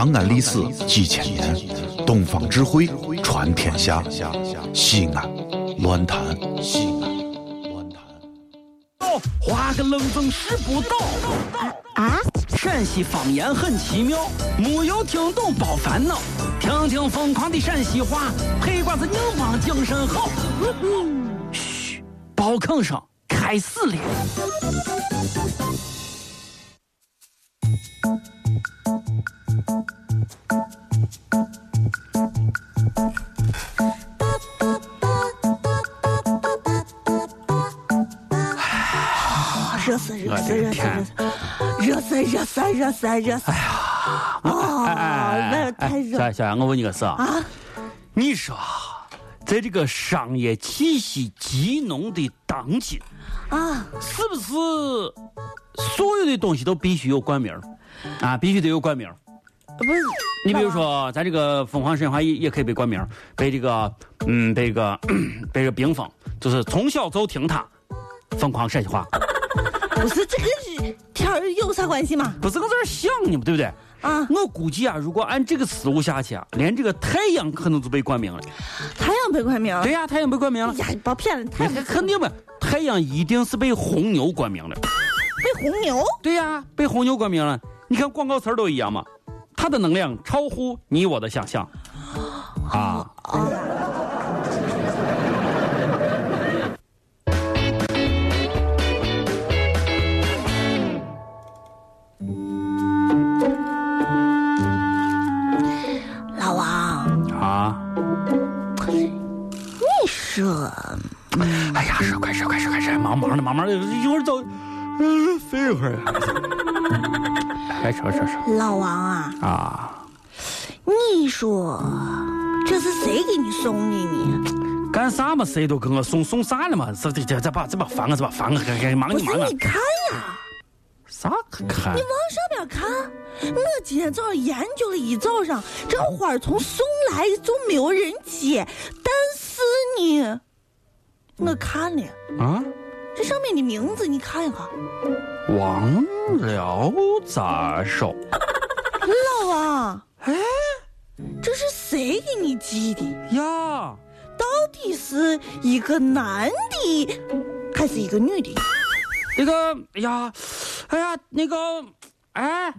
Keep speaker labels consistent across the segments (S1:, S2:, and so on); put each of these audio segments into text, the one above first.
S1: 长安历史几千年，东方智慧传天下。西安，乱谈西安，乱谈。
S2: 画个冷风识不倒。
S3: 啊！
S2: 陕西方言很奇妙，没有听懂别烦恼，听听疯狂的陕西话，黑瓜子硬邦精神好。嘘，包吭声开始了。
S3: 热死热
S2: 我
S3: 死热死
S2: 热死
S3: 热死热死热死热死！啊，那太热
S2: 小小杨，我问你个事啊，
S3: 啊！
S2: 你说，在这个商业气息极浓的当今，
S3: 啊，
S2: 是不是所有的东西都必须有冠名儿啊？必须得有冠名儿。
S3: 不是，
S2: 你比如说，咱这个凤凰神话也也可以被冠名儿，被这个嗯，被这个 被这个冰封，就是从小就听他疯狂陕西话，
S3: 不是这个是天儿有啥关系嘛？
S2: 不是我在这想你嘛，对不对？
S3: 啊，
S2: 我估计啊，如果按这个思路下去啊，连这个太阳可能都被冠名了。
S3: 太阳被冠名。
S2: 对呀、太阳被冠名了。
S3: 呀，别骗了，太阳
S2: 肯定不，太阳一定是被红牛冠名了。
S3: 被红牛。
S2: 对呀、被红牛冠名了。你看广告词儿都一样嘛，它的能量超乎你我的想象。啊，
S3: 老你说
S2: 哎呀，是快是快是快是，忙忙的忙忙的，一会儿走，嗯，飞一会儿。来 说说说
S3: 老王啊，
S2: 啊！
S3: 你说这是谁给你送的呢？
S2: 干啥嘛？谁都给我送送啥了嘛？这这这这把这把烦啊，这把烦啊，赶赶忙
S3: 不是
S2: 你忙啊
S3: 你！看呀，
S2: 啥可看
S3: 你？往上边看。我今天早上研究了一早上，这花儿从送来就没有人接，但是呢，我看了
S2: 啊？
S3: 这上面的名字，你看一看，
S2: 王辽咋收？
S3: 老王，哎，这是谁给你寄的？
S2: 呀，
S3: 到底是一个男的还是一个女的？
S2: 那个，哎呀，哎呀，那个，哎，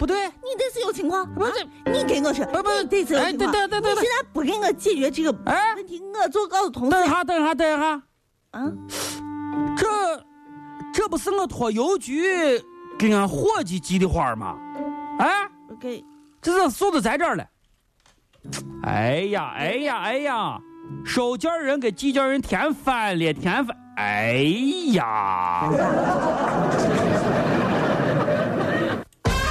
S2: 不对，
S3: 你这是有情况？
S2: 不是。
S3: 啊？你给我说，
S2: 不不
S3: 你这是有情况。
S2: 哎对对对对对。
S3: 你现在不给我解决这个
S2: 哎。
S3: 问题，我就告诉同事。
S2: 等一下，等一下，等一下，
S3: 啊，
S2: 这这不是我托邮局给俺伙计寄的花吗？哎，
S3: 我给。
S2: 这是送的在这儿了。哎呀，哎呀，哎呀，收件人给寄件人填翻了，填反。哎呀，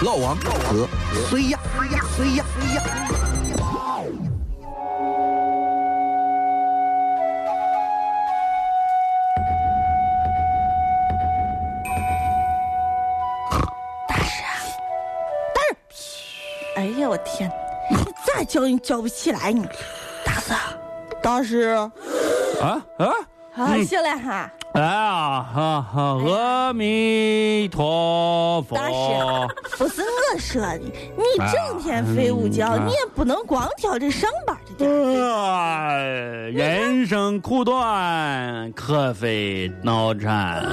S1: 老王和谁呀？谁呀？谁呀？谁呀？
S3: 大师，大师，哎呀，我天，你咋叫你叫不起来你？大师，大师，
S2: 啊啊！
S3: 啊，行了哈，
S2: 哎呀，哈哈，阿弥陀佛。
S3: 大师，不是我说的，你整天睡午觉，
S2: 嗯
S3: 你也不能光挑这上班的点
S2: 人生苦短，可非脑残。
S3: 啊，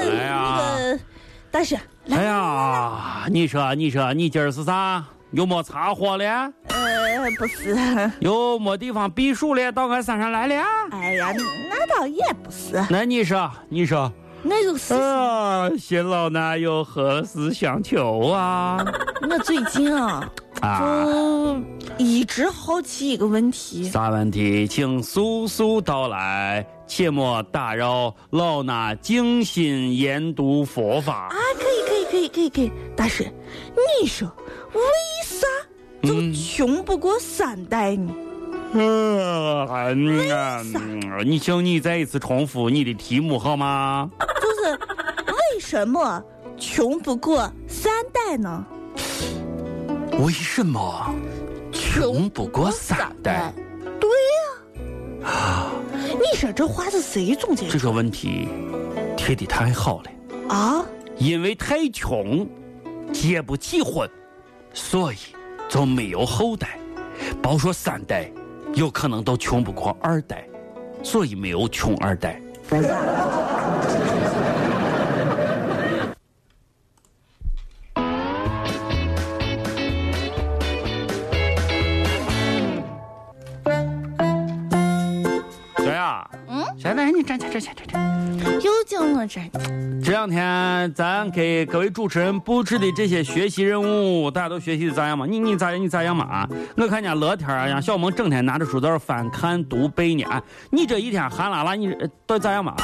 S2: 哎呀
S3: 那个大师，来
S2: 哎呀，你说，你说，你今儿是啥？又没擦火了？
S3: 呃，不是，
S2: 又没地方避暑了？到俺山上来了？
S3: 哎呀，那倒也不是，
S2: 那你说，你说，
S3: 那就是
S2: 啊，新老衲有何事相求啊？
S3: 我最近啊，
S2: 啊，
S3: 就一直好奇一个问题。
S2: 啥问题？请速速道来，切莫打扰老衲静心研读佛法。
S3: 啊，可以，可以，可以，可以，可以，大师，你说为啥就穷不过三代呢？
S2: 嗯啊，你请你再一次重复你的题目好吗？
S3: 就是为什么穷不过三代呢？
S2: 为什么穷不过三代？
S3: 对呀、啊你说这话是谁总结的
S2: 这个问题提的太好了。
S3: 啊？
S2: 因为太穷，结不起婚，所以就没有后代。别说三代，有可能都穷不过二代，所以没有穷二代。现在你站起来站起来。
S3: 又叫我站起。
S2: 这两天咱给各位主持人布置的这些学习任务，大家都学习的咋样嘛？你你咋样？你咋样嘛？我看见乐天啊，让小萌整天拿着书在这翻看读背呢。你这一天汗拉拉，你到底咋样嘛？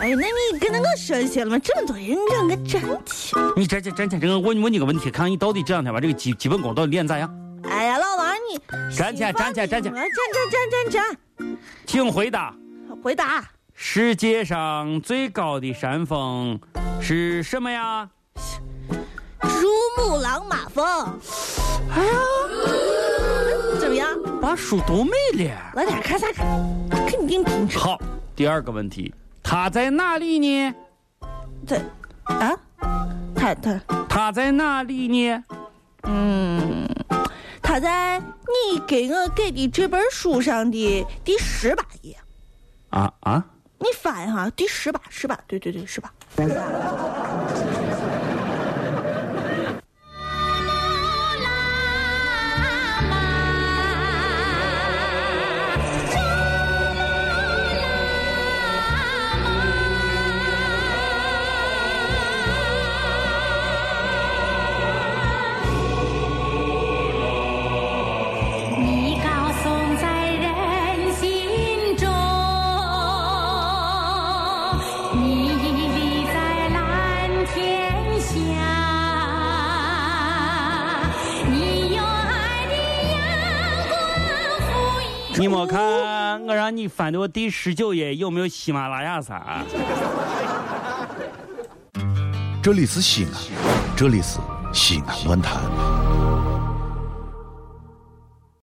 S3: 哎，那你跟那我说些了吗？这么多人让我站起。
S2: 你站起站起，这个问问你个问题，看看你到底这两天把这个基基本功到底练咋样？
S3: 哎呀，老王你
S2: 站起来站起来站起，站
S3: 站站站站站，
S2: 请回答。
S3: 回答。
S2: 世界上最高的山峰是什么呀？
S3: 珠穆朗玛峰。哎呀，怎么样？
S2: 把书读没了。
S3: 老点看啥看？肯定听着。
S2: 好，第二个问题，它在哪里呢？
S3: 在啊？它它
S2: 它在哪里呢？
S3: 嗯，它在你给我给的这本书上的第十八页。
S2: 啊啊！
S3: 好像第十把十把对对对十把。
S2: 你没看我让你翻到第十九页有没有喜马拉雅山？
S1: 这里是西安，这里是西安论坛。